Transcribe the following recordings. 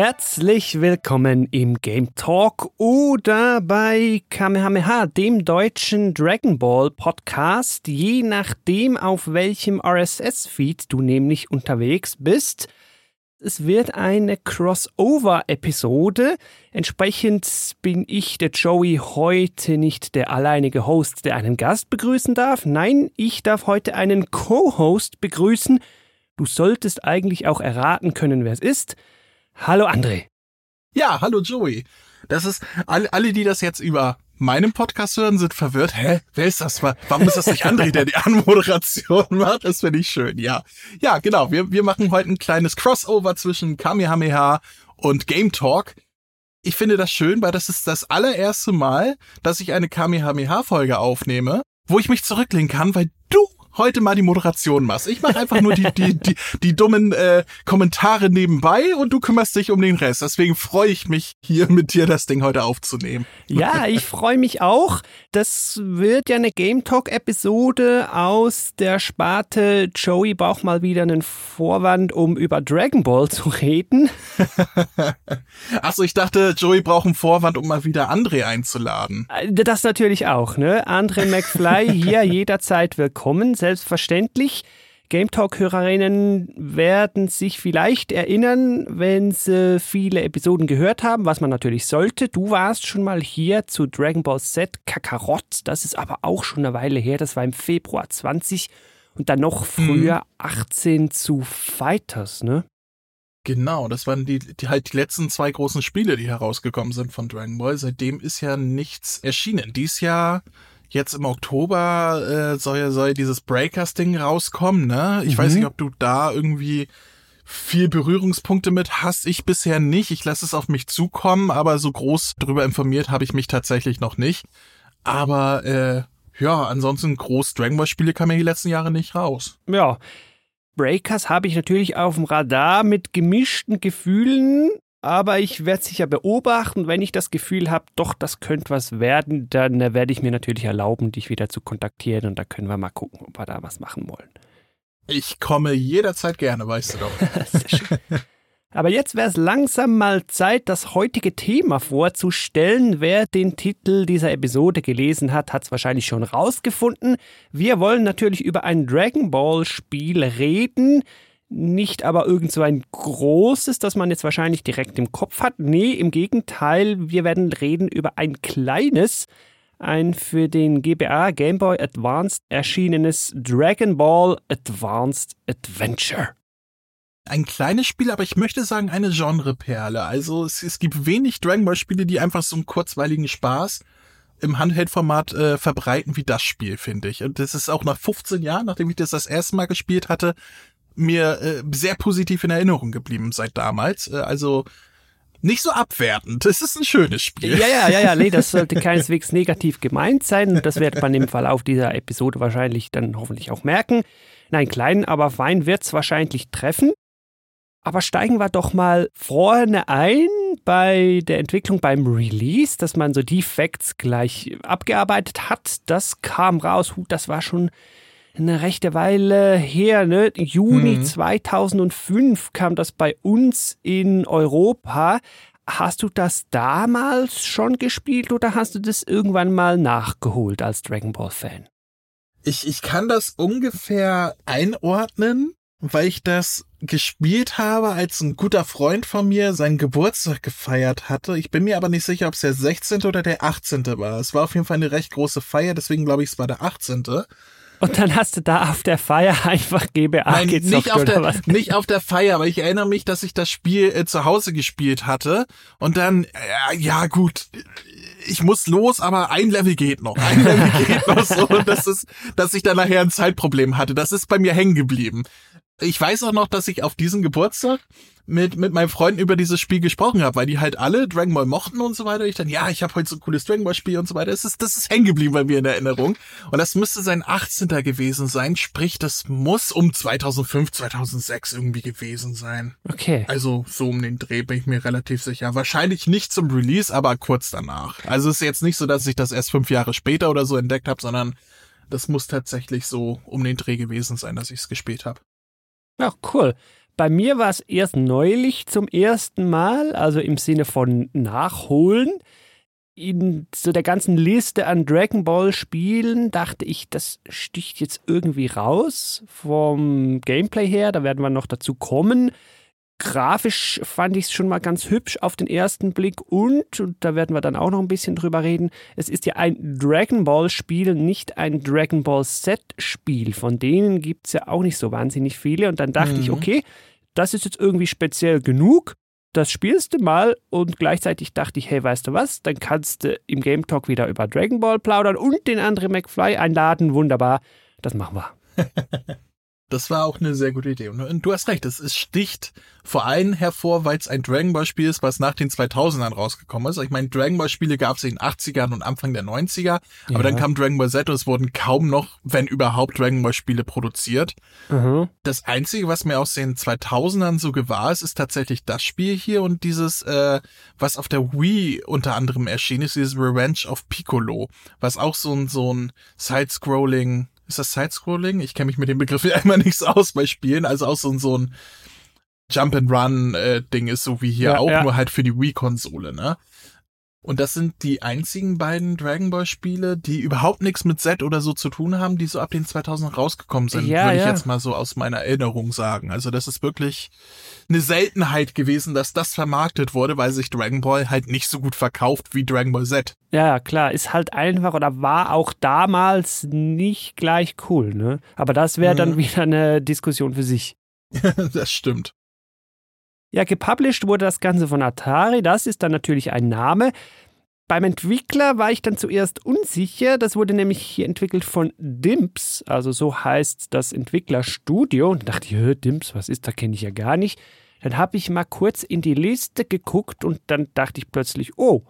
Herzlich willkommen im Game Talk oder bei Kamehameha, dem deutschen Dragon Ball Podcast, je nachdem, auf welchem RSS-Feed du nämlich unterwegs bist. Es wird eine Crossover-Episode. Entsprechend bin ich, der Joey, heute nicht der alleinige Host, der einen Gast begrüßen darf. Nein, ich darf heute einen Co-Host begrüßen. Du solltest eigentlich auch erraten können, wer es ist. Hallo André. Ja, hallo Joey. Das ist, alle, alle, die das jetzt über meinem Podcast hören, sind verwirrt. Hä? Wer ist das? Warum ist das nicht André, der die Anmoderation macht? Das finde ich schön, ja. Ja, genau. Wir, wir machen heute ein kleines Crossover zwischen Kamehameha und Game Talk. Ich finde das schön, weil das ist das allererste Mal, dass ich eine Kamehameha-Folge aufnehme, wo ich mich zurücklehnen kann, weil du heute mal die Moderation machst. Ich mache einfach nur die, die, die, die dummen äh, Kommentare nebenbei und du kümmerst dich um den Rest. Deswegen freue ich mich, hier mit dir das Ding heute aufzunehmen. Ja, ich freue mich auch. Das wird ja eine Game Talk-Episode aus der Sparte Joey braucht mal wieder einen Vorwand, um über Dragon Ball zu reden. Achso, ich dachte, Joey braucht einen Vorwand, um mal wieder André einzuladen. Äh, das natürlich auch, ne? André McFly hier jederzeit willkommen selbstverständlich. Game Talk-Hörerinnen werden sich vielleicht erinnern, wenn sie viele Episoden gehört haben, was man natürlich sollte. Du warst schon mal hier zu Dragon Ball Z Kakarot. Das ist aber auch schon eine Weile her. Das war im Februar 20 und dann noch früher mhm. 18 zu Fighters, ne? Genau, das waren die, die halt die letzten zwei großen Spiele, die herausgekommen sind von Dragon Ball. Seitdem ist ja nichts erschienen. Dies Jahr jetzt im Oktober äh, soll, soll dieses Breakers-Ding rauskommen, ne? Ich mhm. weiß nicht, ob du da irgendwie viel Berührungspunkte mit hast. Ich bisher nicht. Ich lasse es auf mich zukommen, aber so groß drüber informiert habe ich mich tatsächlich noch nicht. Aber äh, ja, ansonsten groß Dragon Ball Spiele kamen ja die letzten Jahre nicht raus. Ja. Breakers habe ich natürlich auf dem Radar mit gemischten Gefühlen aber ich werde sicher beobachten. Wenn ich das Gefühl habe, doch, das könnte was werden, dann äh, werde ich mir natürlich erlauben, dich wieder zu kontaktieren und da können wir mal gucken, ob wir da was machen wollen. Ich komme jederzeit gerne, weißt du doch. Aber jetzt wäre es langsam mal Zeit, das heutige Thema vorzustellen. Wer den Titel dieser Episode gelesen hat, hat es wahrscheinlich schon rausgefunden. Wir wollen natürlich über ein Dragon Ball Spiel reden nicht aber irgend so ein großes, das man jetzt wahrscheinlich direkt im Kopf hat. Nee, im Gegenteil, wir werden reden über ein kleines, ein für den GBA Game Boy Advanced erschienenes Dragon Ball Advanced Adventure. Ein kleines Spiel, aber ich möchte sagen eine Genreperle. Also es, es gibt wenig Dragon Ball Spiele, die einfach so einen kurzweiligen Spaß im Handheld-Format äh, verbreiten wie das Spiel, finde ich. Und das ist auch nach 15 Jahren, nachdem ich das das erste Mal gespielt hatte, mir äh, sehr positiv in Erinnerung geblieben seit damals. Äh, also nicht so abwertend. Es ist ein schönes Spiel. Ja, ja, ja, ja, nee, das sollte keineswegs negativ gemeint sein. Das wird man im Verlauf dieser Episode wahrscheinlich dann hoffentlich auch merken. Nein, klein, aber fein wird's wahrscheinlich treffen. Aber steigen wir doch mal vorne ein bei der Entwicklung beim Release, dass man so die Facts gleich abgearbeitet hat. Das kam raus, das war schon eine rechte Weile her, ne? Juni mhm. 2005 kam das bei uns in Europa. Hast du das damals schon gespielt oder hast du das irgendwann mal nachgeholt als Dragon Ball Fan? Ich, ich kann das ungefähr einordnen, weil ich das gespielt habe, als ein guter Freund von mir seinen Geburtstag gefeiert hatte. Ich bin mir aber nicht sicher, ob es der 16. oder der 18. war. Es war auf jeden Fall eine recht große Feier, deswegen glaube ich, es war der 18. Und dann hast du da auf der Feier einfach GBA Nein, gezockt, nicht auf der, was? Nicht auf der Feier, aber ich erinnere mich, dass ich das Spiel äh, zu Hause gespielt hatte. Und dann, äh, ja gut, ich muss los, aber ein Level geht noch. Ein Level geht noch so. Und das ist, dass ich dann nachher ein Zeitproblem hatte. Das ist bei mir hängen geblieben. Ich weiß auch noch, dass ich auf diesen Geburtstag mit, mit meinem Freunden über dieses Spiel gesprochen habe, weil die halt alle Dragon Ball mochten und so weiter. Ich dann, ja, ich habe heute so ein cooles Dragon Ball Spiel und so weiter. Das ist, das ist hängen geblieben bei mir in der Erinnerung. Und das müsste sein 18. gewesen sein. Sprich, das muss um 2005, 2006 irgendwie gewesen sein. Okay. Also so um den Dreh bin ich mir relativ sicher. Wahrscheinlich nicht zum Release, aber kurz danach. Also ist jetzt nicht so, dass ich das erst fünf Jahre später oder so entdeckt habe, sondern das muss tatsächlich so um den Dreh gewesen sein, dass ich es gespielt habe. Ja, cool. Bei mir war es erst neulich zum ersten Mal, also im Sinne von Nachholen. In so der ganzen Liste an Dragon Ball Spielen dachte ich, das sticht jetzt irgendwie raus vom Gameplay her. Da werden wir noch dazu kommen. Grafisch fand ich es schon mal ganz hübsch auf den ersten Blick und, und da werden wir dann auch noch ein bisschen drüber reden, es ist ja ein Dragon Ball Spiel, nicht ein Dragon Ball Z Spiel. Von denen gibt es ja auch nicht so wahnsinnig viele und dann dachte mhm. ich, okay, das ist jetzt irgendwie speziell genug. Das spielst du mal und gleichzeitig dachte ich, hey, weißt du was? Dann kannst du im Game Talk wieder über Dragon Ball plaudern und den anderen McFly einladen. Wunderbar. Das machen wir. Das war auch eine sehr gute Idee. Und du hast recht, es sticht vor allem hervor, weil es ein Dragon Ball Spiel ist, was nach den 2000ern rausgekommen ist. Ich meine, Dragon Ball Spiele gab es in den 80ern und Anfang der 90er, aber ja. dann kam Dragon Ball Z und es wurden kaum noch, wenn überhaupt, Dragon Ball Spiele produziert. Mhm. Das Einzige, was mir aus den 2000ern so gewahr ist, ist tatsächlich das Spiel hier und dieses, äh, was auf der Wii unter anderem erschienen ist, dieses Revenge of Piccolo, was auch so ein, so ein Side-Scrolling ist das Sidescrolling? Ich kenne mich mit dem Begriff ja immer nichts aus bei Spielen. Also auch so, so ein Jump and Run äh, Ding ist, so wie hier ja, auch, ja. nur halt für die Wii-Konsole, ne? Und das sind die einzigen beiden Dragon Ball Spiele, die überhaupt nichts mit Z oder so zu tun haben, die so ab den 2000 rausgekommen sind, ja, würde ich jetzt mal so aus meiner Erinnerung sagen. Also das ist wirklich eine Seltenheit gewesen, dass das vermarktet wurde, weil sich Dragon Ball halt nicht so gut verkauft wie Dragon Ball Z. Ja, klar, ist halt einfach oder war auch damals nicht gleich cool, ne? Aber das wäre dann mhm. wieder eine Diskussion für sich. das stimmt. Ja, gepublished wurde das Ganze von Atari, das ist dann natürlich ein Name. Beim Entwickler war ich dann zuerst unsicher, das wurde nämlich hier entwickelt von Dimps, also so heißt das Entwicklerstudio. Und dachte ich, Dimps, was ist, da kenne ich ja gar nicht. Dann habe ich mal kurz in die Liste geguckt und dann dachte ich plötzlich, oh,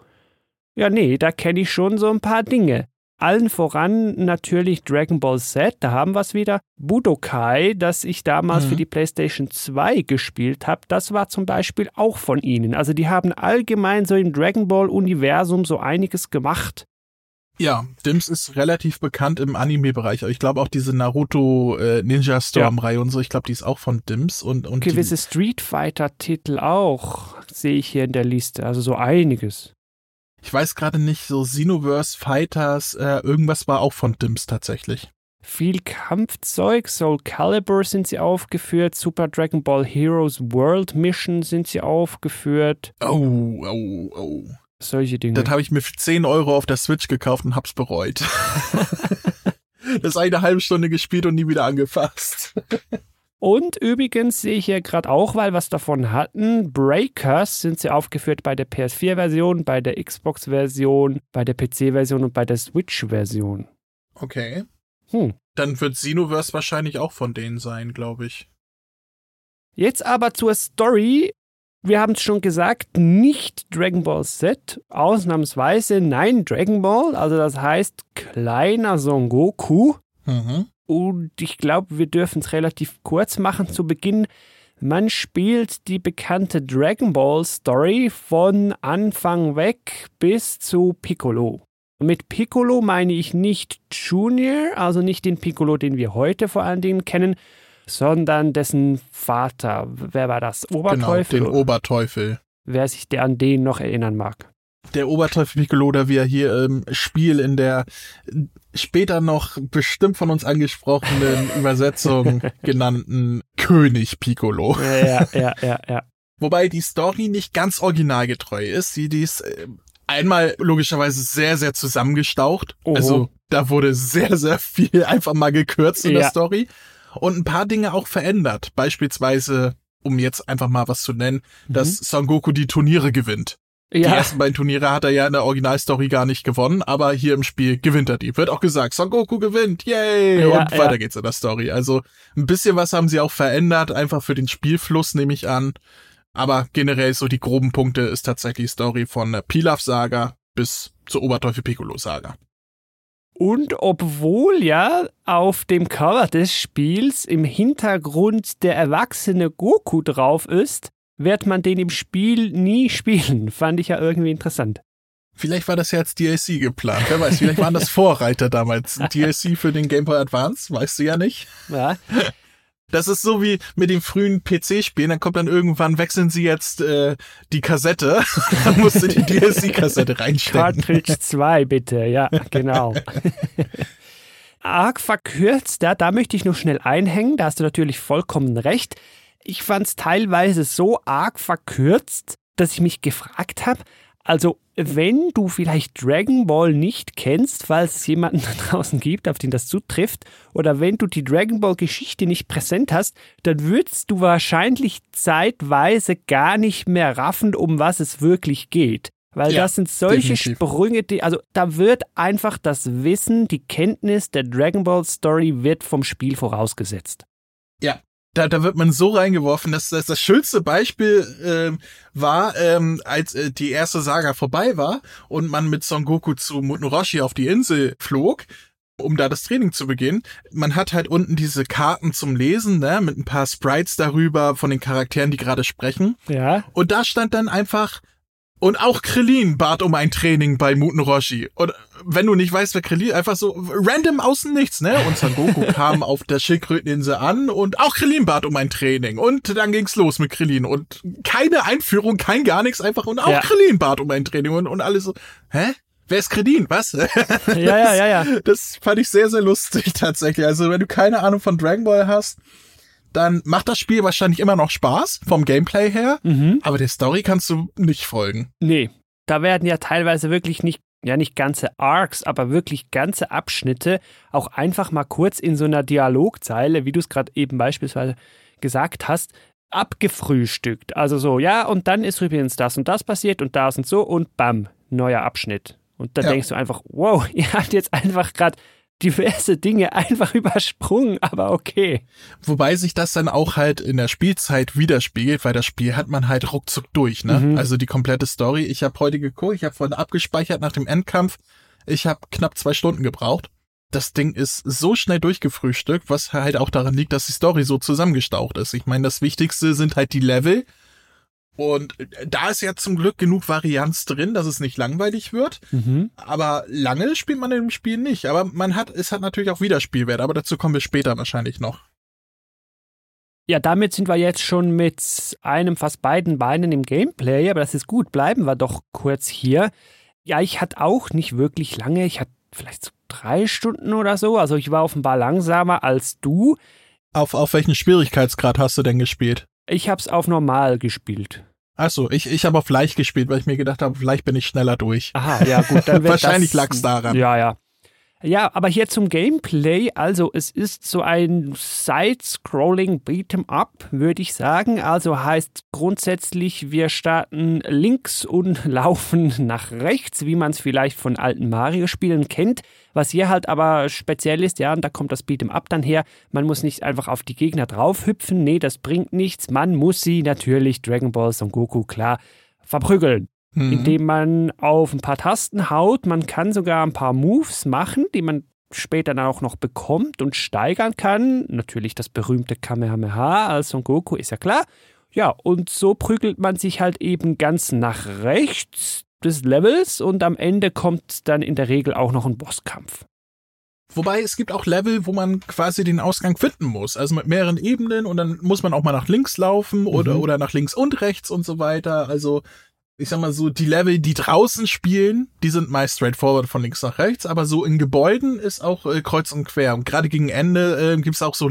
ja nee, da kenne ich schon so ein paar Dinge. Allen voran natürlich Dragon Ball Z, da haben wir es wieder. Budokai, das ich damals mhm. für die PlayStation 2 gespielt habe, das war zum Beispiel auch von ihnen. Also die haben allgemein so im Dragon Ball-Universum so einiges gemacht. Ja, Dims ist relativ bekannt im Anime-Bereich. Ich glaube auch diese Naruto äh, Ninja Storm-Reihe ja. und so, ich glaube, die ist auch von Dims und, und gewisse Street Fighter-Titel auch, sehe ich hier in der Liste. Also so einiges ich weiß gerade nicht, so Xenoverse Fighters, äh, irgendwas war auch von Dims tatsächlich. Viel Kampfzeug, Soul Calibur sind sie aufgeführt, Super Dragon Ball Heroes World Mission sind sie aufgeführt. Oh, oh, oh. Solche Dinge. Das habe ich mir für 10 Euro auf der Switch gekauft und hab's bereut. das eine halbe Stunde gespielt und nie wieder angefasst. Und übrigens sehe ich hier gerade auch, weil wir es davon hatten, Breakers sind sie aufgeführt bei der PS4-Version, bei der Xbox-Version, bei der PC-Version und bei der Switch-Version. Okay. Hm. Dann wird Xenoverse wahrscheinlich auch von denen sein, glaube ich. Jetzt aber zur Story. Wir haben es schon gesagt, nicht Dragon Ball Z, ausnahmsweise nein Dragon Ball, also das heißt kleiner Son Goku. Mhm. Und ich glaube, wir dürfen es relativ kurz machen zu Beginn. Man spielt die bekannte Dragon Ball Story von Anfang weg bis zu Piccolo. Mit Piccolo meine ich nicht Junior, also nicht den Piccolo, den wir heute vor allen Dingen kennen, sondern dessen Vater. Wer war das? Oberteufel? Genau, den Oberteufel. Wer sich der an den noch erinnern mag der Oberteufel Piccolo, der wir hier im Spiel in der später noch bestimmt von uns angesprochenen Übersetzung genannten König Piccolo. Ja, ja, ja, ja. Wobei die Story nicht ganz originalgetreu ist. Sie die ist äh, einmal logischerweise sehr, sehr zusammengestaucht. Oho. Also da wurde sehr, sehr viel einfach mal gekürzt in ja. der Story. Und ein paar Dinge auch verändert. Beispielsweise, um jetzt einfach mal was zu nennen, mhm. dass Son Goku die Turniere gewinnt. Ja. Die ersten beiden Turniere hat er ja in der Originalstory gar nicht gewonnen, aber hier im Spiel gewinnt er die. Wird auch gesagt, Son Goku gewinnt, yay! Ja, und weiter ja. geht's in der Story. Also ein bisschen was haben sie auch verändert, einfach für den Spielfluss nehme ich an. Aber generell so die groben Punkte ist tatsächlich Story von Pilaf Saga bis zur Oberteufel Piccolo Saga. Und obwohl ja auf dem Cover des Spiels im Hintergrund der erwachsene Goku drauf ist, wird man den im Spiel nie spielen. Fand ich ja irgendwie interessant. Vielleicht war das ja als DLC geplant. Wer weiß, vielleicht waren das Vorreiter damals. DLC für den Game Boy Advance, weißt du ja nicht. Ja. Das ist so wie mit den frühen PC-Spielen, dann kommt dann irgendwann, wechseln sie jetzt äh, die Kassette, dann musst du die DLC-Kassette reinstecken. Cartridge 2 bitte, ja, genau. Arg verkürzt, ja, da möchte ich noch schnell einhängen, da hast du natürlich vollkommen recht. Ich fand es teilweise so arg verkürzt, dass ich mich gefragt habe, also, wenn du vielleicht Dragon Ball nicht kennst, falls es jemanden da draußen gibt, auf den das zutrifft, oder wenn du die Dragon Ball Geschichte nicht präsent hast, dann würdest du wahrscheinlich zeitweise gar nicht mehr raffen, um was es wirklich geht. Weil Ja, das sind solche definitiv. Sprünge, die, also da wird einfach das Wissen, die Kenntnis der Dragon Ball Story wird vom Spiel vorausgesetzt. Ja, da, da wird man so reingeworfen, dass das, das schönste Beispiel ähm, war, ähm, als äh, die erste Saga vorbei war und man mit Son Goku zu Muten Roshi auf die Insel flog, um da das Training zu beginnen. Man hat halt unten diese Karten zum Lesen, ne, mit ein paar Sprites darüber von den Charakteren, die gerade sprechen. Ja. Und da stand dann einfach, und auch Krillin bat um ein Training bei Muten Roshi. Und wenn du nicht weißt, wer Krillin, einfach so random außen nichts, ne? Und Son Goku kam auf der Schildkröteninsel an und auch Krillin bat um ein Training. Und dann ging's los mit Krillin. Und keine Einführung, kein gar nichts, einfach, und auch Ja. Krillin bat um ein Training. Und, und alle so, hä? Wer ist Krillin? Was? Ja, ja, ja, ja. Das fand ich sehr, sehr lustig tatsächlich. Also wenn du keine Ahnung von Dragon Ball hast, dann macht das Spiel wahrscheinlich immer noch Spaß vom Gameplay her, Mhm. aber der Story kannst du nicht folgen. Nee, da werden ja teilweise wirklich nicht, ja nicht ganze Arcs, aber wirklich ganze Abschnitte auch einfach mal kurz in so einer Dialogzeile, wie du es gerade eben beispielsweise gesagt hast, abgefrühstückt. Also so, ja, und dann ist übrigens das und das passiert und das und so und bam, neuer Abschnitt. Und da Ja. denkst du einfach, wow, ihr habt jetzt einfach gerade diverse Dinge einfach übersprungen, aber okay. Wobei sich das dann auch halt in der Spielzeit widerspiegelt, weil das Spiel hat man halt ruckzuck durch, ne? Mhm. Also die komplette Story. Ich habe heute geguckt, ich habe vorhin abgespeichert nach dem Endkampf. Ich habe knapp zwei Stunden gebraucht. Das Ding ist so schnell durchgefrühstückt, was halt auch daran liegt, dass die Story so zusammengestaucht ist. Ich meine, das Wichtigste sind halt die Level. Und da ist ja zum Glück genug Varianz drin, dass es nicht langweilig wird. Mhm. Aber lange spielt man dem Spiel nicht. Aber man hat, es hat natürlich auch Wiederspielwert, aber dazu kommen wir später wahrscheinlich noch. Ja, damit sind wir jetzt schon mit einem, fast beiden Beinen im Gameplay, aber das ist gut. Bleiben wir doch kurz hier. Ja, ich hatte auch nicht wirklich lange. Ich hatte vielleicht so drei Stunden oder so. Also ich war offenbar langsamer als du. Auf, auf welchen Schwierigkeitsgrad hast du denn gespielt? Ich habe es auf normal gespielt. Achso, ich, ich habe auf leicht gespielt, weil ich mir gedacht habe, vielleicht bin ich schneller durch. Aha, ja gut, dann Wahrscheinlich das, lag's daran. Ja, ja. Ja, aber hier zum Gameplay. Also es ist so ein Side-Scrolling Beat'em Up, würde ich sagen. Also heißt grundsätzlich, wir starten links und laufen nach rechts, wie man es vielleicht von alten Mario-Spielen kennt. Was hier halt aber speziell ist, ja, und da kommt das Beat'em Up dann her, man muss nicht einfach auf die Gegner draufhüpfen. Nee, das bringt nichts. Man muss sie natürlich, Dragon Ball, Son Goku, klar, verprügeln Mhm. indem man auf ein paar Tasten haut. Man kann sogar ein paar Moves machen, die man später dann auch noch bekommt und steigern kann. Natürlich das berühmte Kamehameha als Son Goku, ist ja klar. Ja, und so prügelt man sich halt eben ganz nach rechts des Levels und am Ende kommt dann in der Regel auch noch ein Bosskampf. Wobei es gibt auch Level, wo man quasi den Ausgang finden muss. Also mit mehreren Ebenen und dann muss man auch mal nach links laufen oder, Mhm. oder nach links und rechts und so weiter. Also ich sag mal so, die Level, die draußen spielen, die sind meist straightforward von links nach rechts, aber so in Gebäuden ist auch äh, kreuz und quer. Und gerade gegen Ende äh, gibt's auch so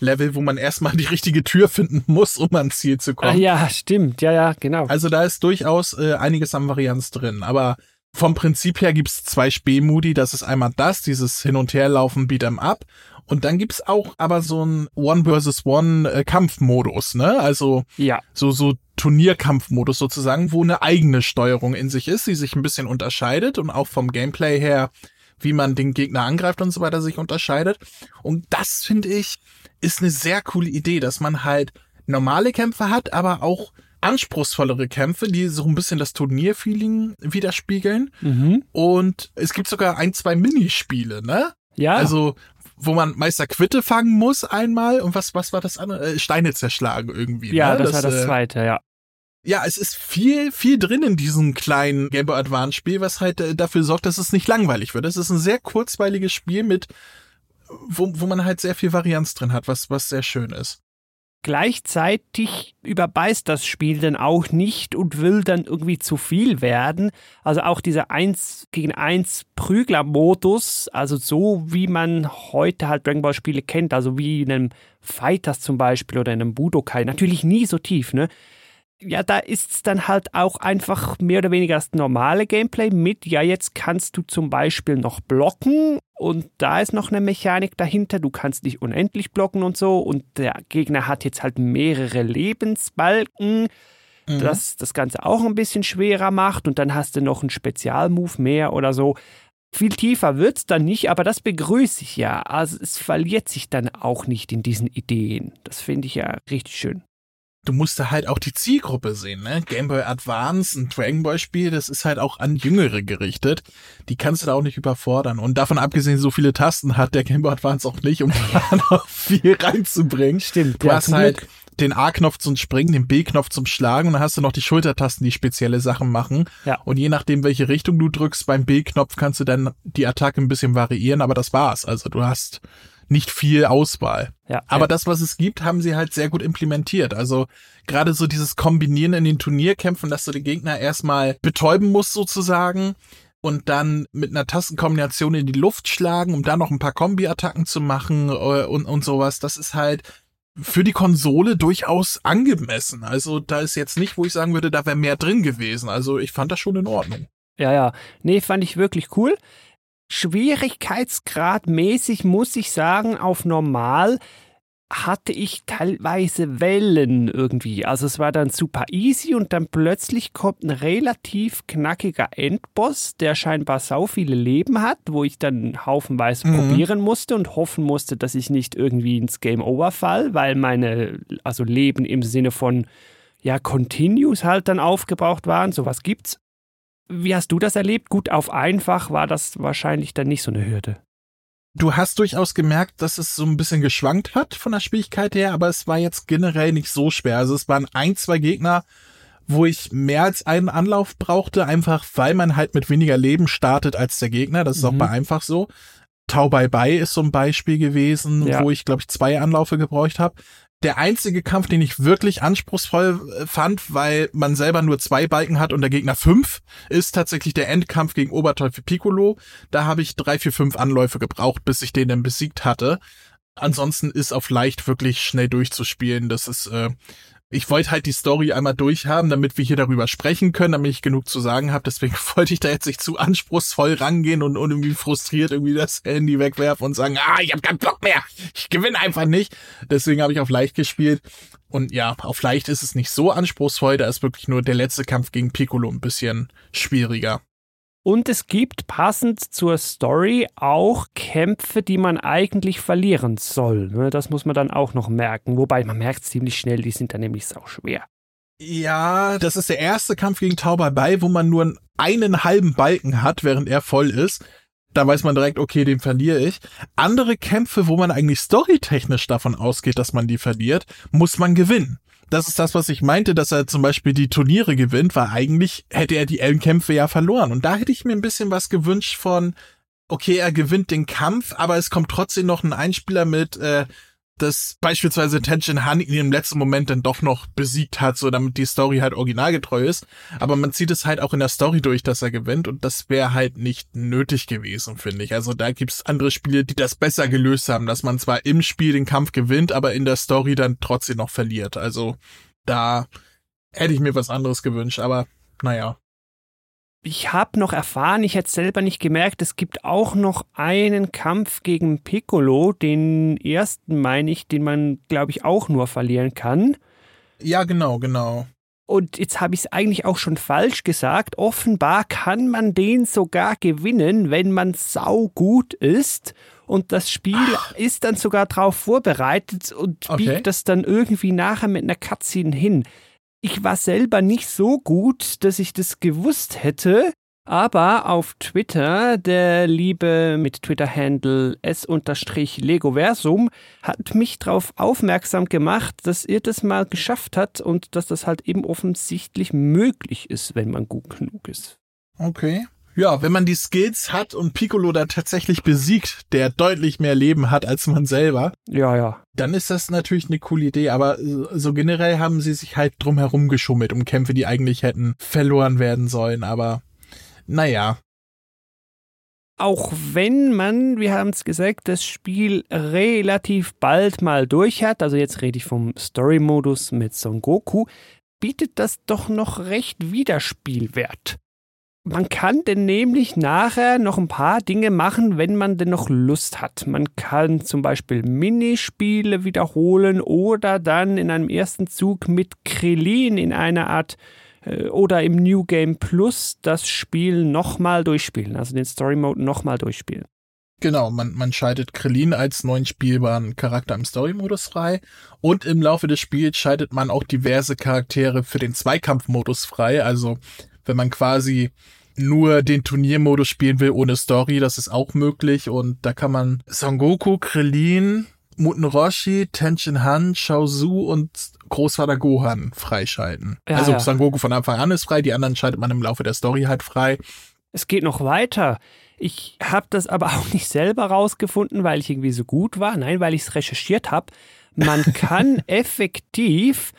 Labyrinth-Level, wo man erstmal die richtige Tür finden muss, um ans Ziel zu Ah, kommen. ja, stimmt, ja, ja, genau. Also da ist durchaus äh, einiges an Varianz drin. Aber vom Prinzip her gibt's zwei Spielmodi. Das ist einmal das, dieses Hin- und Herlaufen Beat'em Up. Und dann gibt's auch aber so ein One versus One äh, Kampfmodus, ne? Also Ja, so so Turnierkampfmodus sozusagen, wo eine eigene Steuerung in sich ist, die sich ein bisschen unterscheidet und auch vom Gameplay her, wie man den Gegner angreift und so weiter, sich unterscheidet. Und das finde ich ist eine sehr coole Idee, dass man halt normale Kämpfe hat, aber auch anspruchsvollere Kämpfe, die so ein bisschen das Turnierfeeling widerspiegeln. mhm. Und es gibt sogar ein, zwei Minispiele, ne? ja. Also, wo man Meister Quitte fangen muss einmal und was, was war das andere? Äh, Steine zerschlagen irgendwie. ja, ne? das, war das äh, zweite, ja. ja, es ist viel, viel drin in diesem kleinen Game Boy Advance Spiel, was halt äh, dafür sorgt, dass es nicht langweilig wird. Es ist ein sehr kurzweiliges Spiel mit wo, wo man halt sehr viel Varianz drin hat, was, was sehr schön ist. Gleichzeitig überbeißt das Spiel dann auch nicht und will dann irgendwie zu viel werden. Also auch dieser 1 gegen 1 Prügler-Modus, also so wie man heute halt Dragon Ball Spiele kennt, also wie in einem Fighters zum Beispiel oder in einem Budokai, natürlich nie so tief, ne? ja, da ist es dann halt auch einfach mehr oder weniger das normale Gameplay mit, ja, jetzt kannst du zum Beispiel noch blocken und da ist noch eine Mechanik dahinter, du kannst nicht unendlich blocken und so und der Gegner hat jetzt halt mehrere Lebensbalken, mhm. das das Ganze auch ein bisschen schwerer macht und dann hast du noch einen Spezialmove mehr oder so. Viel tiefer wird es dann nicht, aber das begrüße ich ja. Also es verliert sich dann auch nicht in diesen Ideen. Das finde ich ja richtig schön du musst da halt auch die Zielgruppe sehen, ne? Game Boy Advance, ein Dragon Ball Spiel, das ist halt auch an Jüngere gerichtet. Die kannst du da auch nicht überfordern. Und davon abgesehen, so viele Tasten hat der Game Boy Advance auch nicht, um da noch viel reinzubringen. Stimmt. Du ja, hast halt Glück. den A-Knopf zum Springen, den B-Knopf zum Schlagen und dann hast du noch die Schultertasten, die spezielle Sachen machen. Ja. Und je nachdem, welche Richtung du drückst beim B-Knopf, kannst du dann die Attacke ein bisschen variieren, aber das war's. Also du hast nicht viel Auswahl. Ja, Aber ja. das, was es gibt, haben sie halt sehr gut implementiert. Also gerade so dieses Kombinieren in den Turnierkämpfen, dass du den Gegner erstmal betäuben musst sozusagen und dann mit einer Tastenkombination in die Luft schlagen, um dann noch ein paar Kombi-Attacken zu machen äh, und, und sowas. Das ist halt für die Konsole durchaus angemessen. Also da ist jetzt nicht, wo ich sagen würde, da wäre mehr drin gewesen. Also ich fand das schon in Ordnung. Ja, ja. Nee, fand ich wirklich cool. Schwierigkeitsgradmäßig muss ich sagen, auf normal hatte ich teilweise Wellen irgendwie. Also es war dann super easy und dann plötzlich kommt ein relativ knackiger Endboss, der scheinbar sau viele Leben hat, wo ich dann haufenweise mhm. probieren musste und hoffen musste, dass ich nicht irgendwie ins Game Over fall, weil meine, also Leben im Sinne von ja, Continues halt dann aufgebraucht waren. Sowas gibt's. Wie hast du das erlebt? Gut, auf einfach war das wahrscheinlich dann nicht so eine Hürde. Du hast durchaus gemerkt, dass es so ein bisschen geschwankt hat von der Schwierigkeit her, aber es war jetzt generell nicht so schwer. Also es waren ein, zwei Gegner, wo ich mehr als einen Anlauf brauchte, einfach weil man halt mit weniger Leben startet als der Gegner. Das ist mhm. auch bei einfach so. Tau Bye Bye ist so ein Beispiel gewesen, ja. wo ich, glaube ich, zwei Anlaufe gebraucht habe der einzige Kampf, den ich wirklich anspruchsvoll äh, fand, weil man selber nur zwei Balken hat und der Gegner fünf, ist tatsächlich der Endkampf gegen Oberteufel Piccolo. Da habe ich drei, vier, fünf Anläufe gebraucht, bis ich den dann besiegt hatte. Ansonsten ist auf leicht wirklich schnell durchzuspielen. Das ist äh, ich wollte halt die Story einmal durchhaben, damit wir hier darüber sprechen können, damit ich genug zu sagen habe. Deswegen wollte ich da jetzt nicht zu anspruchsvoll rangehen und, und irgendwie frustriert irgendwie das Handy wegwerfen und sagen, ah, ich habe keinen Bock mehr. Ich gewinne einfach nicht. Deswegen habe ich auf leicht gespielt. Und ja, auf leicht ist es nicht so anspruchsvoll. Da ist wirklich nur der letzte Kampf gegen Piccolo ein bisschen schwieriger. Und es gibt passend zur Story auch Kämpfe, die man eigentlich verlieren soll. Ne? Das muss man dann auch noch merken. Wobei man merkt ziemlich schnell, die sind dann nämlich sau schwer. Ja, das ist der erste Kampf gegen Tauber bei, wo man nur einen halben Balken hat, während er voll ist. Da weiß man direkt, okay, den verliere ich. Andere Kämpfe, wo man eigentlich storytechnisch davon ausgeht, dass man die verliert, muss man gewinnen das ist das, was ich meinte, dass er zum Beispiel die Turniere gewinnt, weil eigentlich hätte er die Ellenkämpfe ja verloren. Und da hätte ich mir ein bisschen was gewünscht von, okay, er gewinnt den Kampf, aber es kommt trotzdem noch ein Einspieler mit, äh, dass beispielsweise Tenshin Han ihn im letzten Moment dann doch noch besiegt hat, so damit die Story halt originalgetreu ist. Aber man zieht es halt auch in der Story durch, dass er gewinnt und das wäre halt nicht nötig gewesen, finde ich. Also da gibt's andere Spiele, die das besser gelöst haben, dass man zwar im Spiel den Kampf gewinnt, aber in der Story dann trotzdem noch verliert. Also da hätte ich mir was anderes gewünscht, aber naja ich habe noch erfahren, ich hätte selber nicht gemerkt, es gibt auch noch einen Kampf gegen Piccolo, den ersten meine ich, den man, glaube ich, auch nur verlieren kann. Ja, genau, genau. Und jetzt habe ich es eigentlich auch schon falsch gesagt. Offenbar kann man den sogar gewinnen, wenn man saugut ist. Und das Spiel Ach. ist dann sogar darauf vorbereitet und okay. biegt das dann irgendwie nachher mit einer Cutscene hin. Ich war selber nicht so gut, dass ich das gewusst hätte, aber auf Twitter, der liebe mit Twitter-Handle s-legoversum hat mich darauf aufmerksam gemacht, dass er das mal geschafft hat und dass das halt eben offensichtlich möglich ist, wenn man gut genug ist. Okay. Ja, wenn man die Skills hat und Piccolo da tatsächlich besiegt, der deutlich mehr Leben hat als man selber. Ja, ja. Dann ist das natürlich eine coole Idee, aber so generell haben sie sich halt drum herum geschummelt um Kämpfe, die eigentlich hätten verloren werden sollen, aber naja. Auch wenn man, wir haben es gesagt, das Spiel relativ bald mal durch hat, also jetzt rede ich vom Story-Modus mit Son Goku, bietet das doch noch recht Wiederspielwert. Man kann denn nämlich nachher noch ein paar Dinge machen, wenn man denn noch Lust hat. Man kann zum Beispiel Minispiele wiederholen oder dann in einem ersten Zug mit Krillin in einer Art äh, oder im New Game Plus das Spiel nochmal durchspielen, also den Story Mode nochmal durchspielen. Genau, man, man schaltet Krillin als neuen spielbaren Charakter im Story-Modus frei und im Laufe des Spiels schaltet man auch diverse Charaktere für den Zweikampf-Modus frei. Also wenn man quasi nur den Turniermodus spielen will ohne Story, das ist auch möglich und da kann man Son Goku, Krillin, Muten Roshi, Tenshin Han, Shao Su und Großvater Gohan freischalten. Ja, also ja. Son Goku von Anfang an ist frei, die anderen schaltet man im Laufe der Story halt frei. Es geht noch weiter. Ich habe das aber auch nicht selber rausgefunden, weil ich irgendwie so gut war. Nein, weil ich es recherchiert habe. Man kann effektiv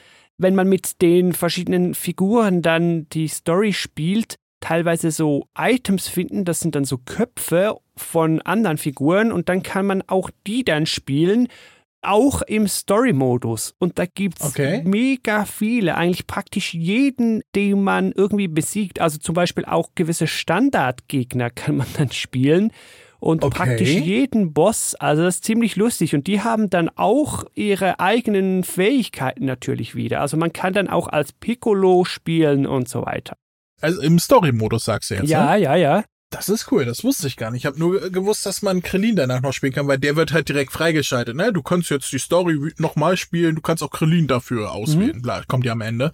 wenn man mit den verschiedenen Figuren dann die Story spielt, teilweise so Items finden, das sind dann so Köpfe von anderen Figuren und dann kann man auch die dann spielen, auch im Story-Modus. Und da gibt es okay. mega viele, eigentlich praktisch jeden, den man irgendwie besiegt. Also zum Beispiel auch gewisse Standardgegner kann man dann spielen und okay. praktisch jeden Boss. Also das ist ziemlich lustig. Und die haben dann auch ihre eigenen Fähigkeiten natürlich wieder. Also man kann dann auch als Piccolo spielen und so weiter. Also im Story-Modus sagst du jetzt. Ja, ne? ja, ja. Das ist cool, das wusste ich gar nicht. Ich habe nur gewusst, dass man Krillin danach noch spielen kann, weil der wird halt direkt freigeschaltet. Ne? Du kannst jetzt die Story nochmal spielen, du kannst auch Krillin dafür auswählen. Mhm. kommt ja am Ende.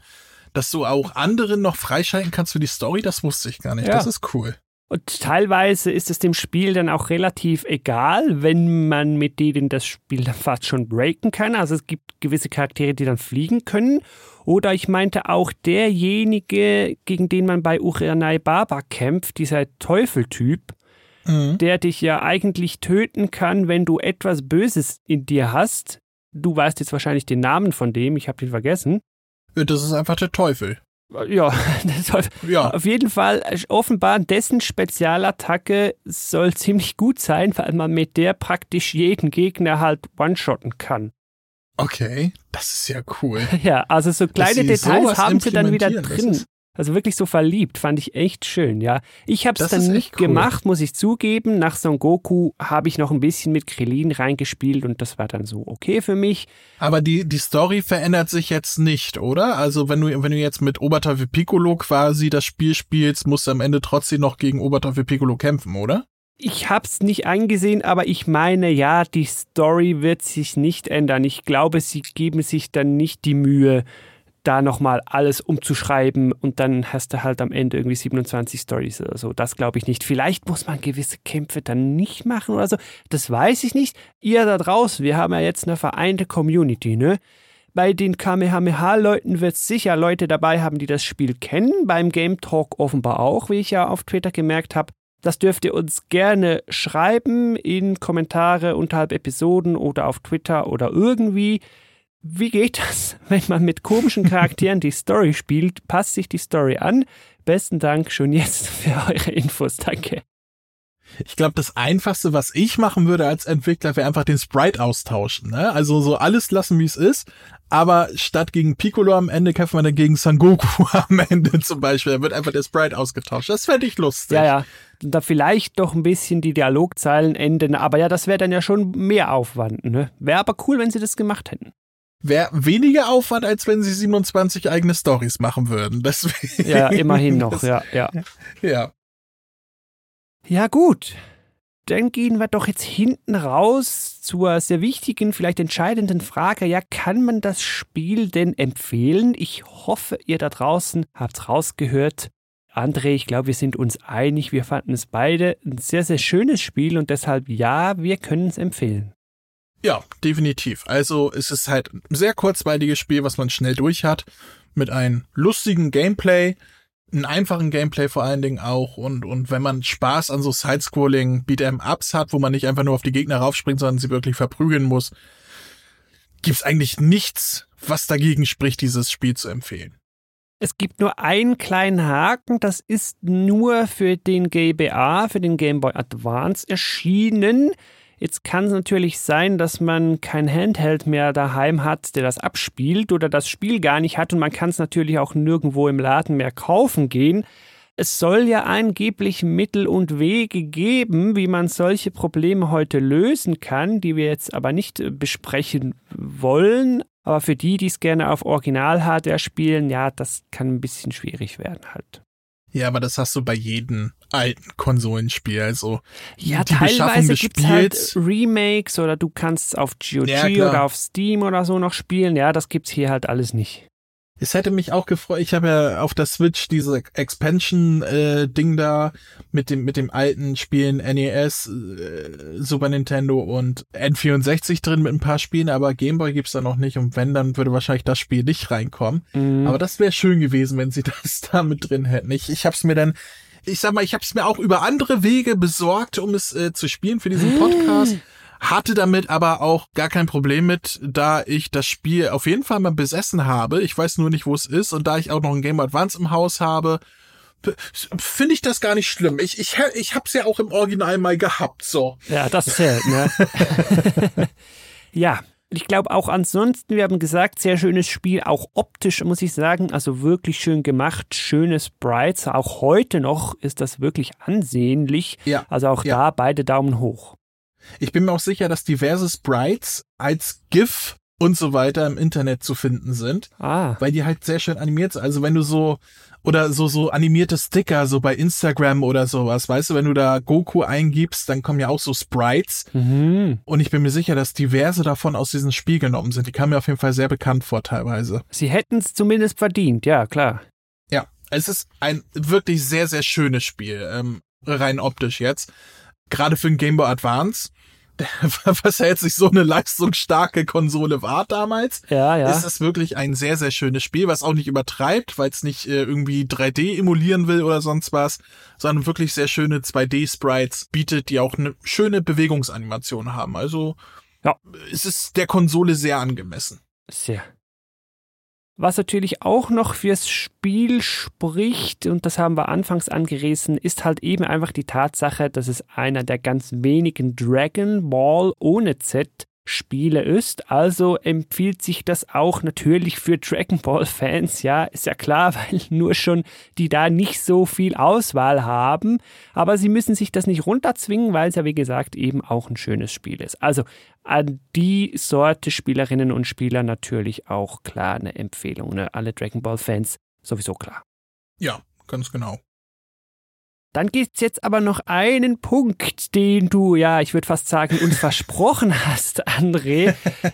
Dass du auch anderen noch freischalten kannst für die Story, das wusste ich gar nicht. Ja. Das ist cool. Und teilweise ist es dem Spiel dann auch relativ egal, wenn man mit denen das Spiel dann fast schon breaken kann. Also es gibt gewisse Charaktere, die dann fliegen können. Oder ich meinte auch derjenige, gegen den man bei Uranai Baba kämpft, dieser Teufeltyp, mhm. der dich ja eigentlich töten kann, wenn du etwas Böses in dir hast. Du weißt jetzt wahrscheinlich den Namen von dem, ich habe ihn vergessen. Das ist einfach der Teufel. Ja, ja, auf jeden Fall offenbar dessen Spezialattacke soll ziemlich gut sein, weil man mit der praktisch jeden Gegner halt one-shotten kann. Okay, das ist ja cool. Ja, also so kleine Details haben sie dann wieder drin. Also wirklich so verliebt, fand ich echt schön, ja. Ich habe es dann nicht cool. gemacht, muss ich zugeben. Nach Son Goku habe ich noch ein bisschen mit Krillin reingespielt und das war dann so okay für mich. Aber die, die Story verändert sich jetzt nicht, oder? Also wenn du, wenn du jetzt mit Oberteufel Piccolo quasi das Spiel spielst, musst du am Ende trotzdem noch gegen Oberteufel Piccolo kämpfen, oder? Ich habe es nicht eingesehen, aber ich meine, ja, die Story wird sich nicht ändern. Ich glaube, sie geben sich dann nicht die Mühe, da nochmal alles umzuschreiben und dann hast du halt am Ende irgendwie 27 Stories oder so. Das glaube ich nicht. Vielleicht muss man gewisse Kämpfe dann nicht machen oder so. Das weiß ich nicht. Ihr da draußen, wir haben ja jetzt eine vereinte Community, ne? Bei den Kamehameha-Leuten wird es sicher Leute dabei haben, die das Spiel kennen. Beim Game Talk offenbar auch, wie ich ja auf Twitter gemerkt habe. Das dürft ihr uns gerne schreiben in Kommentare unterhalb Episoden oder auf Twitter oder irgendwie. Wie geht das, wenn man mit komischen Charakteren die Story spielt? Passt sich die Story an? Besten Dank schon jetzt für eure Infos. Danke. Ich glaube, das Einfachste, was ich machen würde als Entwickler, wäre einfach den Sprite austauschen. Ne? Also so alles lassen, wie es ist. Aber statt gegen Piccolo am Ende kämpfen wir dann gegen Son Goku am Ende zum Beispiel. Da wird einfach der Sprite ausgetauscht. Das fände ich lustig. Ja, ja. Da vielleicht doch ein bisschen die Dialogzeilen enden. Aber ja, das wäre dann ja schon mehr Aufwand. Ne? Wäre aber cool, wenn sie das gemacht hätten wäre weniger Aufwand, als wenn sie 27 eigene Stories machen würden. Deswegen. Ja, immerhin noch, ja, ja. Ja. Ja, gut. Dann gehen wir doch jetzt hinten raus zur sehr wichtigen, vielleicht entscheidenden Frage. Ja, kann man das Spiel denn empfehlen? Ich hoffe, ihr da draußen habt's rausgehört. André, ich glaube, wir sind uns einig. Wir fanden es beide ein sehr, sehr schönes Spiel und deshalb ja, wir können es empfehlen. Ja, definitiv. Also es ist halt ein sehr kurzweiliges Spiel, was man schnell durch hat, mit einem lustigen Gameplay, einen einfachen Gameplay vor allen Dingen auch und, und wenn man Spaß an so Sidescrolling Beat'em-Ups hat, wo man nicht einfach nur auf die Gegner raufspringt, sondern sie wirklich verprügeln muss, gibt's eigentlich nichts, was dagegen spricht, dieses Spiel zu empfehlen. Es gibt nur einen kleinen Haken, das ist nur für den GBA, für den Game Boy Advance erschienen. Jetzt kann es natürlich sein, dass man kein Handheld mehr daheim hat, der das abspielt oder das Spiel gar nicht hat und man kann es natürlich auch nirgendwo im Laden mehr kaufen gehen. Es soll ja angeblich Mittel und Wege geben, wie man solche Probleme heute lösen kann, die wir jetzt aber nicht äh, besprechen wollen. Aber für die, die es gerne auf Original-Hardware spielen, ja, das kann ein bisschen schwierig werden halt. Ja, aber das hast du bei jedem alten Konsolenspiel. Also ja, teilweise gibt es halt Remakes oder du kannst auf GOG ja, oder auf Steam oder so noch spielen. Ja, das gibt's hier halt alles nicht. Es hätte mich auch gefreut, ich habe ja auf der Switch diese Expansion-Ding äh, da mit dem, mit dem alten Spielen NES, äh, Super Nintendo und N64 drin mit ein paar Spielen, aber Gameboy gibt's da noch nicht und wenn, dann würde wahrscheinlich das Spiel nicht reinkommen. Mhm. Aber das wäre schön gewesen, wenn sie das da mit drin hätten. Ich, ich hab's mir dann ich sag mal, ich habe es mir auch über andere Wege besorgt, um es äh, zu spielen für diesen Podcast. Hatte damit aber auch gar kein Problem mit, da ich das Spiel auf jeden Fall mal besessen habe. Ich weiß nur nicht, wo es ist. Und da ich auch noch ein Game Advance im Haus habe, finde ich das gar nicht schlimm. Ich, ich, ich hab's ja auch im Original mal gehabt, so. Ja, das zählt, ne? ja, ich glaube auch ansonsten, wir haben gesagt, sehr schönes Spiel, auch optisch muss ich sagen, also wirklich schön gemacht, schöne Sprites. Auch heute noch ist das wirklich ansehnlich. Ja. Also auch ja. da beide Daumen hoch. Ich bin mir auch sicher, dass diverse Sprites als GIF und so weiter im Internet zu finden sind. Ah. Weil die halt sehr schön animiert sind. Also wenn du so, oder so, so animierte Sticker, so bei Instagram oder sowas, weißt du, wenn du da Goku eingibst, dann kommen ja auch so Sprites. Mhm. Und ich bin mir sicher, dass diverse davon aus diesem Spiel genommen sind. Die kamen mir auf jeden Fall sehr bekannt vor teilweise. Sie hätten es zumindest verdient, ja, klar. Ja, es ist ein wirklich sehr, sehr schönes Spiel, ähm, rein optisch jetzt. Gerade für ein Game Boy Advance was ja jetzt nicht so eine leistungsstarke Konsole war damals, ja, ja. ist es wirklich ein sehr, sehr schönes Spiel, was auch nicht übertreibt, weil es nicht äh, irgendwie 3D emulieren will oder sonst was, sondern wirklich sehr schöne 2D-Sprites bietet, die auch eine schöne Bewegungsanimation haben. Also ja. es ist der Konsole sehr angemessen. Sehr. Was natürlich auch noch fürs Spiel spricht, und das haben wir anfangs angerissen, ist halt eben einfach die Tatsache, dass es einer der ganz wenigen Dragon Ball ohne Z Spiele ist. Also empfiehlt sich das auch natürlich für Dragon Ball Fans. Ja, ist ja klar, weil nur schon die da nicht so viel Auswahl haben. Aber sie müssen sich das nicht runterzwingen, weil es ja wie gesagt eben auch ein schönes Spiel ist. Also an die Sorte Spielerinnen und Spieler natürlich auch klar eine Empfehlung. Ne? Alle Dragon Ball Fans sowieso klar. Ja, ganz genau. Dann gibt's jetzt aber noch einen Punkt, den du, ja, ich würde fast sagen, uns versprochen hast, André.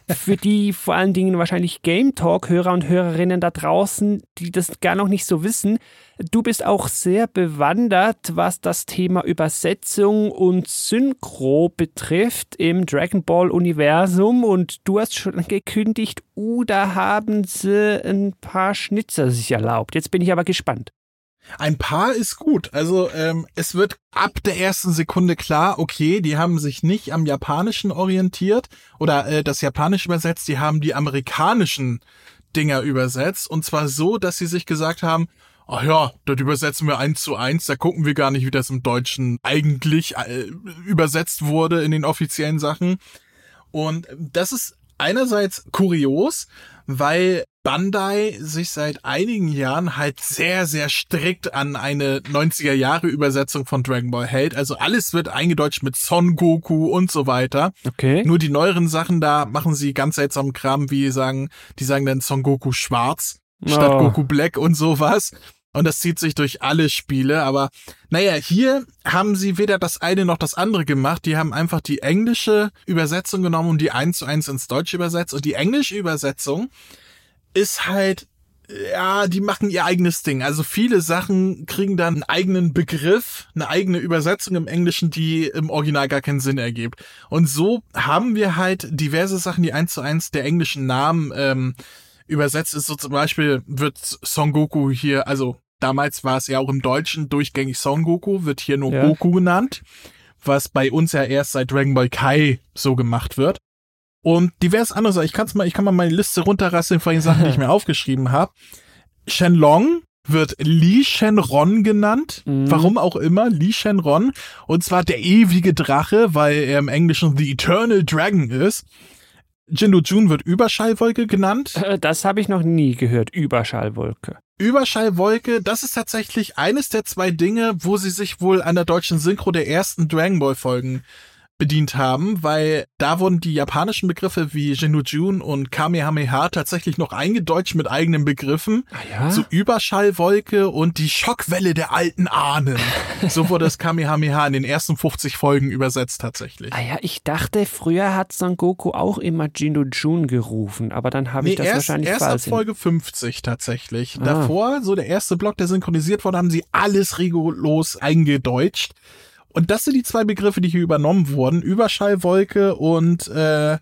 Für die vor allen Dingen wahrscheinlich Game Talk-Hörer und Hörerinnen da draußen, die das gar noch nicht so wissen. Du bist auch sehr bewandert, was das Thema Übersetzung und Synchro betrifft im Dragon Ball Universum und du hast schon gekündigt, uh, da haben sie ein paar Schnitzer sich erlaubt. Jetzt bin ich aber gespannt. Ein paar ist gut. Also ähm, es wird ab der ersten Sekunde klar, okay, die haben sich nicht am Japanischen orientiert oder äh, das Japanische übersetzt, die haben die amerikanischen Dinger übersetzt. Und zwar so, dass sie sich gesagt haben, ach ja, das übersetzen wir eins zu eins, da gucken wir gar nicht, wie das im Deutschen eigentlich äh, übersetzt wurde in den offiziellen Sachen. Und das ist einerseits kurios, weil Bandai sich seit einigen Jahren halt sehr, sehr strikt an eine 90er Jahre Übersetzung von Dragon Ball hält. Also alles wird eingedeutscht mit Son Goku und so weiter. Okay. Nur die neueren Sachen da machen sie ganz seltsamen Kram, wie sagen, die sagen dann Son Goku schwarz statt oh. Goku Black und sowas. Und das zieht sich durch alle Spiele. Aber naja, hier haben sie weder das eine noch das andere gemacht. Die haben einfach die englische Übersetzung genommen und die eins zu eins ins Deutsche übersetzt. Und die englische Übersetzung ist halt, ja, die machen ihr eigenes Ding. Also viele Sachen kriegen dann einen eigenen Begriff, eine eigene Übersetzung im Englischen, die im Original gar keinen Sinn ergibt. Und so haben wir halt diverse Sachen, die eins zu eins der englischen Namen ähm, übersetzt ist. So zum Beispiel wird Son Goku hier, also damals war es ja auch im Deutschen durchgängig Son Goku, wird hier nur ja. Goku genannt, was bei uns ja erst seit Dragon Ball Kai so gemacht wird. Und divers andere Ich kann's mal, ich kann mal meine Liste runterrasseln von den Sachen, die ich mir aufgeschrieben habe. Shenlong wird Li Shenron genannt. Mhm. Warum auch immer, Li Shenron. Und zwar der ewige Drache, weil er im Englischen The Eternal Dragon ist. Jindu Jun wird Überschallwolke genannt. Äh, das habe ich noch nie gehört, Überschallwolke. Überschallwolke, das ist tatsächlich eines der zwei Dinge, wo sie sich wohl an der deutschen Synchro der ersten Dragon Ball Folgen bedient haben, weil da wurden die japanischen Begriffe wie Genujun und Kamehameha tatsächlich noch eingedeutscht mit eigenen Begriffen. Ah ja? So Überschallwolke und die Schockwelle der alten Ahnen. so wurde es Kamehameha in den ersten 50 Folgen übersetzt tatsächlich. Ah ja, ich dachte, früher hat Son Goku auch immer Genujun gerufen, aber dann habe nee, ich das erst, wahrscheinlich erst falsch. Erst ab Folge 50 tatsächlich. Ah. Davor, so der erste Block, der synchronisiert wurde, haben sie alles rigoros eingedeutscht. Und das sind die zwei Begriffe, die hier übernommen wurden. Überschallwolke und äh,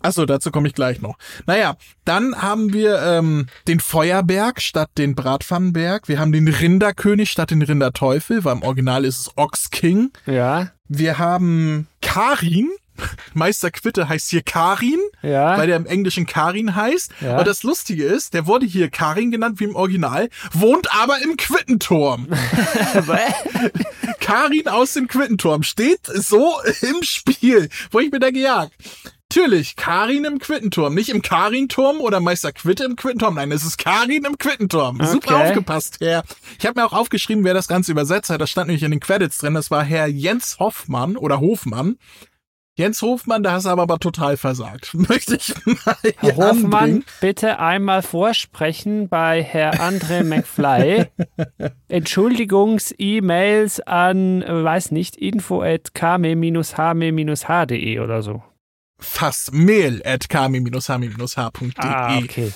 Achso, dazu komme ich gleich noch. Naja, dann haben wir ähm, den Feuerberg statt den Bratpfannenberg. Wir haben den Rinderkönig statt den Rinderteufel, weil im Original ist es Ox King. Ja. Wir haben Karin Meister Quitte heißt hier Karin, ja. weil der im Englischen Karin heißt. Ja. Und das Lustige ist, der wurde hier Karin genannt wie im Original, wohnt aber im Quittenturm. Karin aus dem Quittenturm steht so im Spiel, wo ich mir da gejagt. Natürlich, Karin im Quittenturm. Nicht im Karin-Turm oder Meister Quitte im Quittenturm. Nein, es ist Karin im Quittenturm. Okay. Super aufgepasst, Herr. Ich habe mir auch aufgeschrieben, wer das Ganze übersetzt hat. Das stand nämlich in den Credits drin. Das war Herr Jens Hoffmann oder Hofmann. Jens Hofmann, da hast du aber, aber total versagt. Möchte ich mal Herr Hofmann, anbringen. bitte einmal vorsprechen bei Herr André McFly. Entschuldigungs-E-Mails an, weiß nicht, info at kame-hme-hde oder so. Fast mail at kame-hme-h.de. Ah, okay.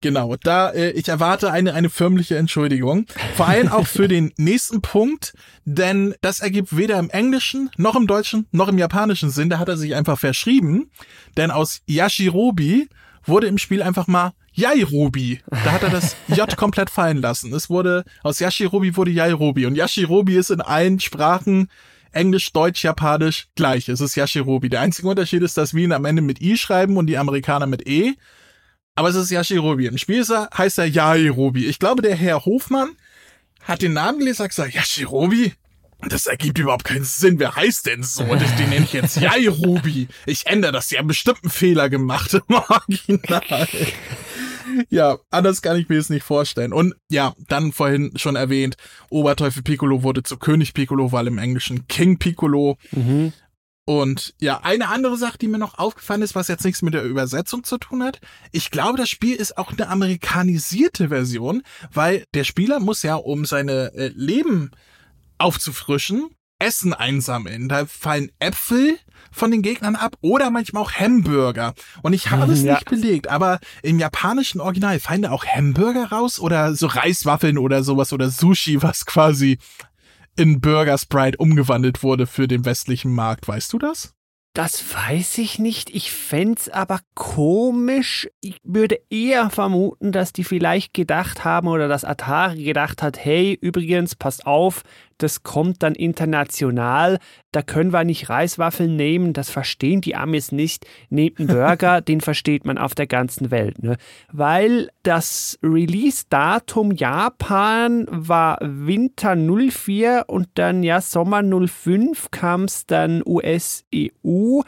Genau, da äh, ich erwarte eine eine förmliche Entschuldigung, vor allem auch für den nächsten Punkt, denn das ergibt weder im Englischen noch im Deutschen noch im Japanischen Sinn. Da hat er sich einfach verschrieben, denn aus Yashirobi wurde im Spiel einfach mal Yairobi. Da hat er das J komplett fallen lassen. Es wurde aus Yashirobi wurde Yairobi und Yashirobi ist in allen Sprachen Englisch, Deutsch, Japanisch gleich. Es ist Yashirobi. Der einzige Unterschied ist, dass wir ihn am Ende mit I schreiben und die Amerikaner mit E. Aber es ist Yashirobi. Im Spiel er, heißt er Yairobi. Ich glaube, der Herr Hofmann hat den Namen gelesen und gesagt, Yashirobi? Das ergibt überhaupt keinen Sinn. Wer heißt denn so? Und den nenne ich jetzt Yairobi. Ich ändere das. Sie haben bestimmt einen Fehler gemacht im Original. ja, anders kann ich mir das nicht vorstellen. Und ja, dann vorhin schon erwähnt, Oberteufel Piccolo wurde zu König Piccolo, weil im Englischen King Piccolo. Mhm. Und ja, eine andere Sache, die mir noch aufgefallen ist, was jetzt nichts mit der Übersetzung zu tun hat. Ich glaube, das Spiel ist auch eine amerikanisierte Version, weil der Spieler muss ja, um seine äh, Leben aufzufrischen, Essen einsammeln. Da fallen Äpfel von den Gegnern ab oder manchmal auch Hamburger. Und ich habe es ja. nicht belegt, aber im japanischen Original fallen da auch Hamburger raus oder so Reiswaffeln oder sowas oder Sushi, was quasi in Burger Sprite umgewandelt wurde für den westlichen Markt. Weißt du das? Das weiß ich nicht. Ich fände aber komisch. Ich würde eher vermuten, dass die vielleicht gedacht haben oder dass Atari gedacht hat, hey, übrigens, passt auf, das kommt dann international. Da können wir nicht Reiswaffeln nehmen, das verstehen die Amis nicht. Nehmt einen Burger, den versteht man auf der ganzen Welt. Ne? Weil das Release-Datum Japan war Winter 04 und dann ja Sommer 05 kam es dann US-EU.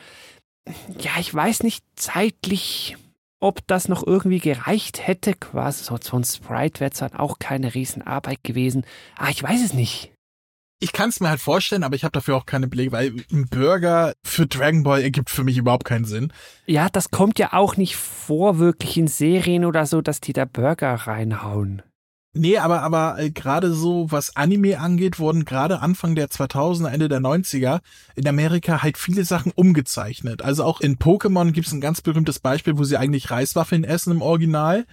Ja, ich weiß nicht zeitlich ob das noch irgendwie gereicht hätte, quasi so, so ein Sprite wäre dann auch keine Riesenarbeit gewesen. Ah, ich weiß es nicht ich kann es mir halt vorstellen, aber ich habe dafür auch keine Belege, weil ein Burger für Dragon Ball ergibt für mich überhaupt keinen Sinn. Ja, das kommt ja auch nicht vor, wirklich in Serien oder so, dass die da Burger reinhauen. Nee, aber, aber äh, gerade so, was Anime angeht, wurden gerade Anfang der 2000er, Ende der 90er in Amerika halt viele Sachen umgezeichnet. Also auch in Pokémon gibt es ein ganz berühmtes Beispiel, wo sie eigentlich Reiswaffeln essen im Original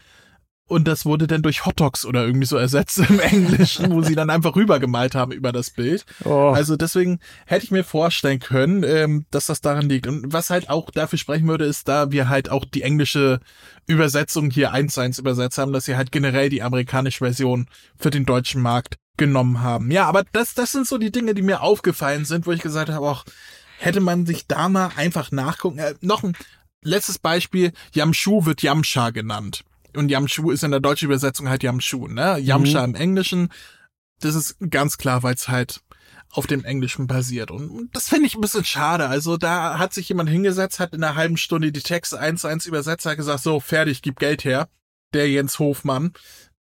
Und das wurde dann durch Hot Dogs oder irgendwie so ersetzt im Englischen, wo sie dann einfach rübergemalt haben über das Bild. Oh. Also deswegen hätte ich mir vorstellen können, ähm, dass das daran liegt. Und was halt auch dafür sprechen würde, ist, da wir halt auch die englische Übersetzung hier eins zu eins übersetzt haben, dass sie halt generell die amerikanische Version für den deutschen Markt genommen haben. Ja, aber das, das sind so die Dinge, die mir aufgefallen sind, wo ich gesagt habe, auch hätte man sich da mal einfach nachgucken. Äh, noch ein letztes Beispiel, Yamshu wird Yamsha genannt. Und Yamshu ist in der deutschen Übersetzung halt Yamshu, ne? Yamsha mhm. im Englischen. Das ist ganz klar, weil es halt auf dem Englischen basiert. Und das finde ich ein bisschen schade. Also da hat sich jemand hingesetzt, hat in einer halben Stunde die Texte eins zu eins übersetzt, hat gesagt, so, fertig, gib Geld her. Der Jens Hofmann.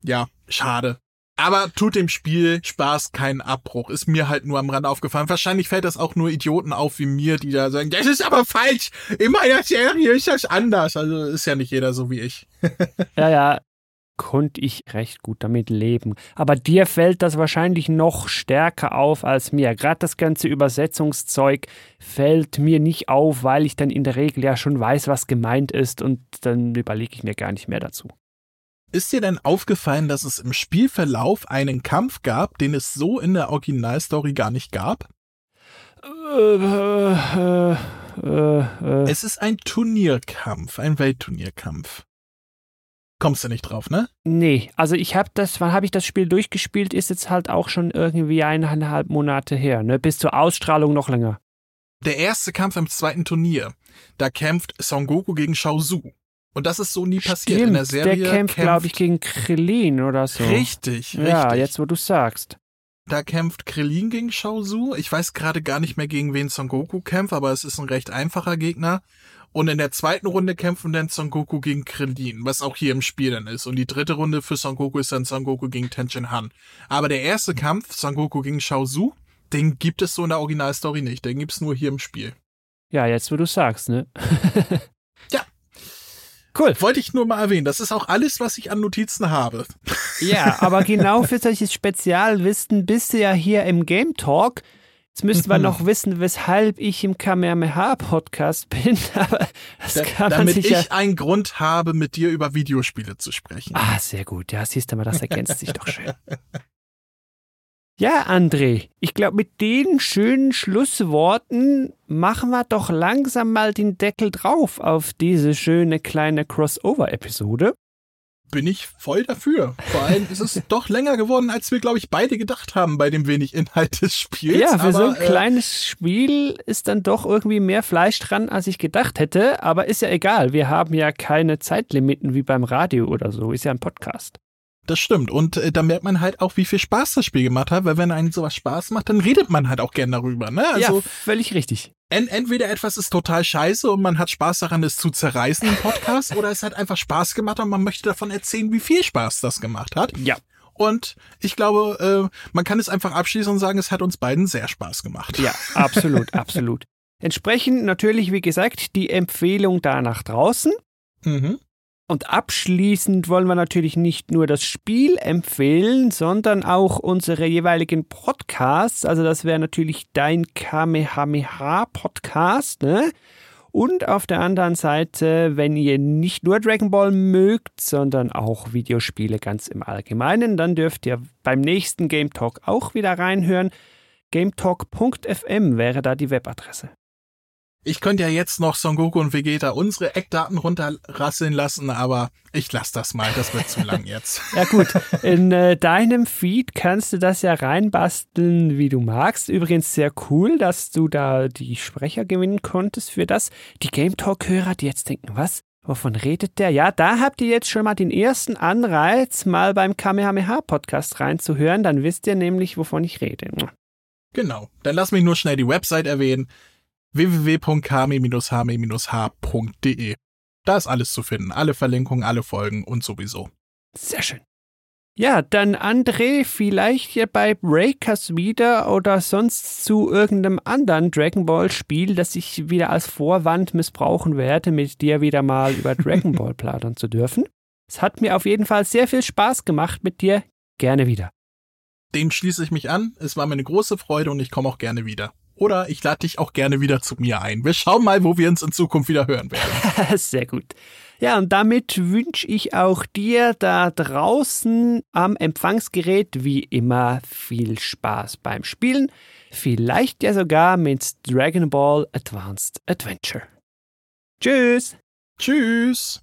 Ja, schade. Aber tut dem Spiel Spaß keinen Abbruch. Ist mir halt nur am Rand aufgefallen. Wahrscheinlich fällt das auch nur Idioten auf wie mir, die da sagen, das ist aber falsch. In meiner Serie ist das anders. Also ist ja nicht jeder so wie ich. ja, ja, konnte ich recht gut damit leben. Aber dir fällt das wahrscheinlich noch stärker auf als mir. Gerade das ganze Übersetzungszeug fällt mir nicht auf, weil ich dann in der Regel ja schon weiß, was gemeint ist und dann überlege ich mir gar nicht mehr dazu. Ist dir denn aufgefallen, dass es im Spielverlauf einen Kampf gab, den es so in der Originalstory gar nicht gab? Äh, äh, äh, äh. es ist ein Turnierkampf, ein Weltturnierkampf. Kommst du nicht drauf, ne? Nee, also ich habe das, wann habe ich das Spiel durchgespielt, ist jetzt halt auch schon irgendwie eineinhalb Monate her, ne? Bis zur Ausstrahlung noch länger. Der erste Kampf im zweiten Turnier, da kämpft Son Goku gegen Shao Su. Und das ist so nie passiert Stimmt, in der Serie. Der kämpft, kämpft glaube ich, gegen Krillin oder so. Richtig, richtig. Ja, jetzt wo du sagst. Da kämpft Krillin gegen Shao Su. Ich weiß gerade gar nicht mehr, gegen wen Son Goku kämpft, aber es ist ein recht einfacher Gegner. Und in der zweiten Runde kämpfen dann Son Goku gegen Krillin, was auch hier im Spiel dann ist. Und die dritte Runde für Son Goku ist dann Son Goku gegen Tenshin Han. Aber der erste Kampf, Son Goku gegen Shao Su, den gibt es so in der Originalstory nicht. Den gibt's nur hier im Spiel. Ja, jetzt wo du sagst, ne? ja, Cool. Wollte ich nur mal erwähnen. Das ist auch alles, was ich an Notizen habe. Ja, aber genau für solches Spezialwissen bist du ja hier im Game Talk. Jetzt müssten wir mhm. noch wissen, weshalb ich im Kamehameha-Podcast bin, aber das da, kann man Damit ich ja einen Grund habe, mit dir über Videospiele zu sprechen. Ah, sehr gut. Ja, siehst du mal, das ergänzt sich doch schön. Ja, André, ich glaube, mit den schönen Schlussworten machen wir doch langsam mal den Deckel drauf auf diese schöne kleine Crossover-Episode. Bin ich voll dafür. Vor allem ist es doch länger geworden, als wir, glaube ich, beide gedacht haben bei dem wenig Inhalt des Spiels. Ja, für aber, so ein äh, kleines Spiel ist dann doch irgendwie mehr Fleisch dran, als ich gedacht hätte. Aber ist ja egal. Wir haben ja keine Zeitlimiten wie beim Radio oder so. Ist ja ein Podcast. Das stimmt. Und äh, da merkt man halt auch, wie viel Spaß das Spiel gemacht hat, weil wenn einem sowas Spaß macht, dann redet man halt auch gern darüber. Ne? Also, ja, völlig richtig. En entweder etwas ist total scheiße und man hat Spaß daran, es zu zerreißen im Podcast, oder es hat einfach Spaß gemacht und man möchte davon erzählen, wie viel Spaß das gemacht hat. Ja. Und ich glaube, äh, man kann es einfach abschließen und sagen, es hat uns beiden sehr Spaß gemacht. Ja, absolut, absolut. Entsprechend natürlich, wie gesagt, die Empfehlung da nach draußen. Mhm. Und abschließend wollen wir natürlich nicht nur das Spiel empfehlen, sondern auch unsere jeweiligen Podcasts. Also das wäre natürlich dein Kamehameha-Podcast, ne? Und auf der anderen Seite, wenn ihr nicht nur Dragon Ball mögt, sondern auch Videospiele ganz im Allgemeinen, dann dürft ihr beim nächsten Game Talk auch wieder reinhören. GameTalk.fm wäre da die Webadresse. Ich könnte ja jetzt noch Son Goku und Vegeta unsere Eckdaten runterrasseln lassen, aber ich lasse das mal, das wird zu lang jetzt. ja gut, in äh, deinem Feed kannst du das ja reinbasteln, wie du magst. Übrigens sehr cool, dass du da die Sprecher gewinnen konntest für das. Die Game Talk-Hörer, die jetzt denken, was? Wovon redet der? Ja, da habt ihr jetzt schon mal den ersten Anreiz, mal beim Kamehameha-Podcast reinzuhören. Dann wisst ihr nämlich, wovon ich rede. Genau. Dann lass mich nur schnell die Website erwähnen www.kame-hame-h.de. Da ist alles zu finden, alle Verlinkungen, alle Folgen und sowieso. Sehr schön. Ja, dann André, vielleicht ja bei Breakers wieder oder sonst zu irgendeinem anderen Dragon Ball Spiel, das ich wieder als Vorwand missbrauchen werde, mit dir wieder mal über Dragon Ball plaudern zu dürfen. Es hat mir auf jeden Fall sehr viel Spaß gemacht mit dir. Gerne wieder. Dem schließe ich mich an. Es war mir eine große Freude und ich komme auch gerne wieder. Oder ich lade dich auch gerne wieder zu mir ein. Wir schauen mal, wo wir uns in Zukunft wieder hören werden. Sehr gut. Ja, und damit wünsche ich auch dir da draußen am Empfangsgerät wie immer viel Spaß beim Spielen. Vielleicht ja sogar mit Dragon Ball Advanced Adventure. Tschüss! Tschüss!